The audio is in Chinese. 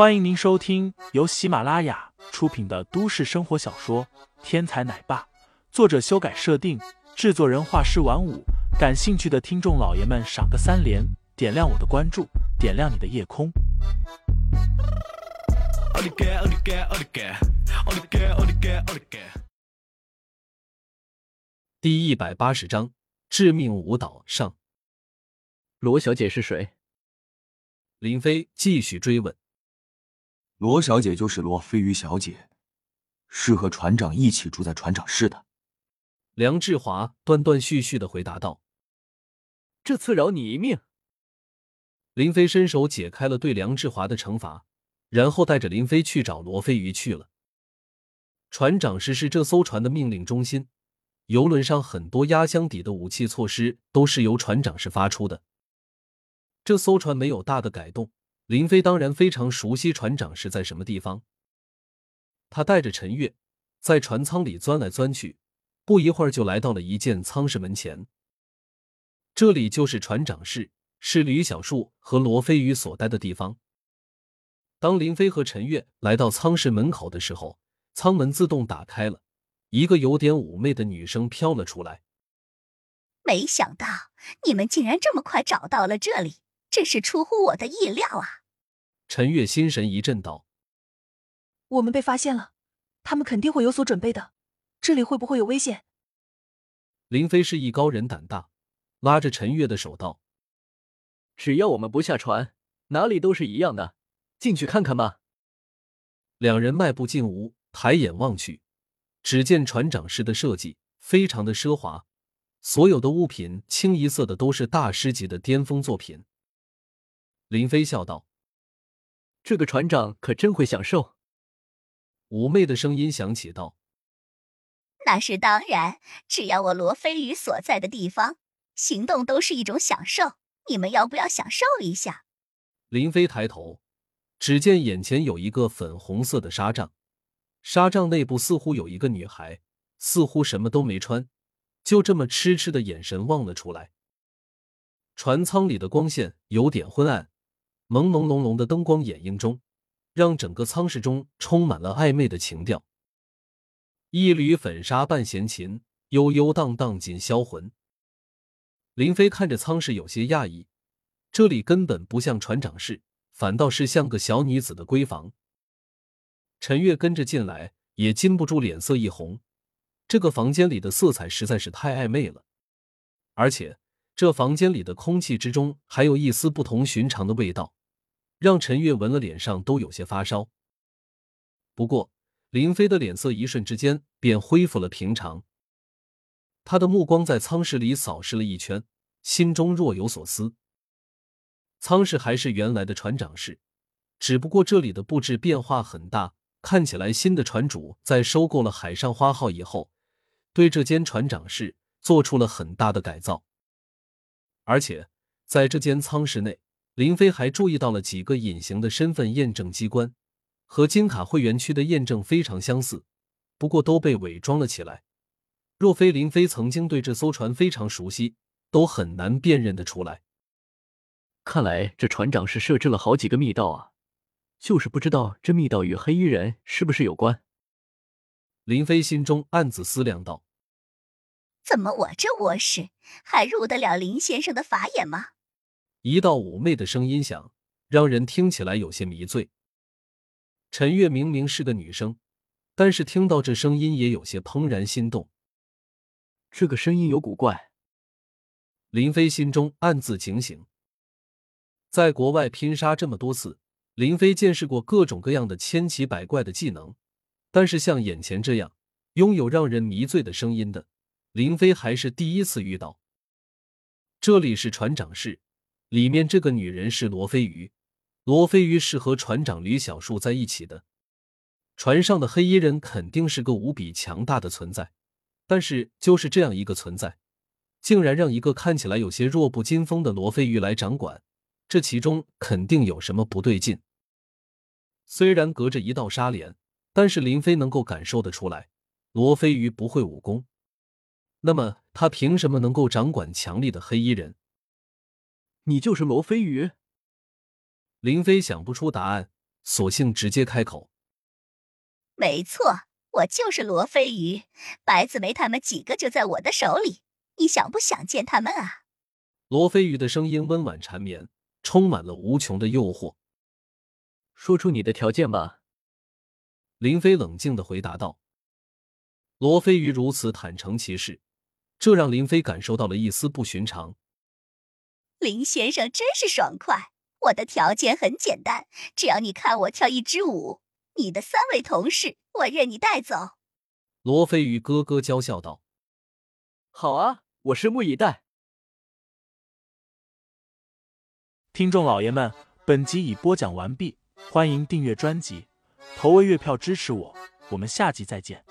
欢迎您收听由喜马拉雅出品的都市生活小说《天才奶爸》，作者修改设定，制作人画师晚舞。感兴趣的听众老爷们，赏个三连，点亮我的关注，点亮你的夜空。第一百八十章致命舞蹈上。罗小姐是谁？林飞继续追问。罗小姐就是罗飞鱼小姐，是和船长一起住在船长室的。梁志华断断续续的回答道：“这次饶你一命。”林飞伸手解开了对梁志华的惩罚，然后带着林飞去找罗飞鱼去了。船长室是这艘船的命令中心，游轮上很多压箱底的武器措施都是由船长室发出的。这艘船没有大的改动。林飞当然非常熟悉船长是在什么地方。他带着陈月在船舱里钻来钻去，不一会儿就来到了一间舱室门前。这里就是船长室，是吕小树和罗飞宇所待的地方。当林飞和陈月来到舱室门口的时候，舱门自动打开了，一个有点妩媚的女生飘了出来：“没想到你们竟然这么快找到了这里，真是出乎我的意料啊！”陈月心神一震，道：“我们被发现了，他们肯定会有所准备的。这里会不会有危险？”林飞是艺高人胆大，拉着陈月的手道：“只要我们不下船，哪里都是一样的。进去看看吧。”两人迈步进屋，抬眼望去，只见船长室的设计非常的奢华，所有的物品清一色的都是大师级的巅峰作品。林飞笑道。这个船长可真会享受。妩媚的声音响起道：“那是当然，只要我罗飞宇所在的地方，行动都是一种享受。你们要不要享受一下？”林飞抬头，只见眼前有一个粉红色的纱帐，纱帐内部似乎有一个女孩，似乎什么都没穿，就这么痴痴的眼神望了出来。船舱里的光线有点昏暗。朦朦胧胧的灯光掩映中，让整个舱室中充满了暧昧的情调。一缕粉纱伴弦琴，悠悠荡荡尽销魂。林飞看着舱室有些讶异，这里根本不像船长室，反倒是像个小女子的闺房。陈月跟着进来，也禁不住脸色一红。这个房间里的色彩实在是太暧昧了，而且这房间里的空气之中还有一丝不同寻常的味道。让陈月闻了，脸上都有些发烧。不过，林飞的脸色一瞬之间便恢复了平常。他的目光在舱室里扫视了一圈，心中若有所思。舱室还是原来的船长室，只不过这里的布置变化很大，看起来新的船主在收购了海上花号以后，对这间船长室做出了很大的改造。而且，在这间舱室内。林飞还注意到了几个隐形的身份验证机关，和金卡会员区的验证非常相似，不过都被伪装了起来。若非林飞曾经对这艘船非常熟悉，都很难辨认得出来。看来这船长是设置了好几个密道啊，就是不知道这密道与黑衣人是不是有关。林飞心中暗自思量道：“怎么我这卧室还入得了林先生的法眼吗？”一道妩媚的声音响，让人听起来有些迷醉。陈月明明是个女生，但是听到这声音也有些怦然心动。这个声音有古怪。林飞心中暗自警醒。在国外拼杀这么多次，林飞见识过各种各样的千奇百怪的技能，但是像眼前这样拥有让人迷醉的声音的，林飞还是第一次遇到。这里是船长室。里面这个女人是罗非鱼，罗非鱼是和船长吕小树在一起的。船上的黑衣人肯定是个无比强大的存在，但是就是这样一个存在，竟然让一个看起来有些弱不禁风的罗非鱼来掌管，这其中肯定有什么不对劲。虽然隔着一道纱帘，但是林飞能够感受得出来，罗非鱼不会武功。那么他凭什么能够掌管强力的黑衣人？你就是罗飞鱼。林飞想不出答案，索性直接开口：“没错，我就是罗飞鱼，白子梅他们几个就在我的手里，你想不想见他们啊？”罗飞鱼的声音温婉缠绵，充满了无穷的诱惑。说出你的条件吧。林飞冷静的回答道。罗飞鱼如此坦诚其事，这让林飞感受到了一丝不寻常。林先生真是爽快。我的条件很简单，只要你看我跳一支舞，你的三位同事我任你带走。罗飞鱼咯咯娇笑道：“好啊，我拭目以待。”听众老爷们，本集已播讲完毕，欢迎订阅专辑，投喂月票支持我，我们下集再见。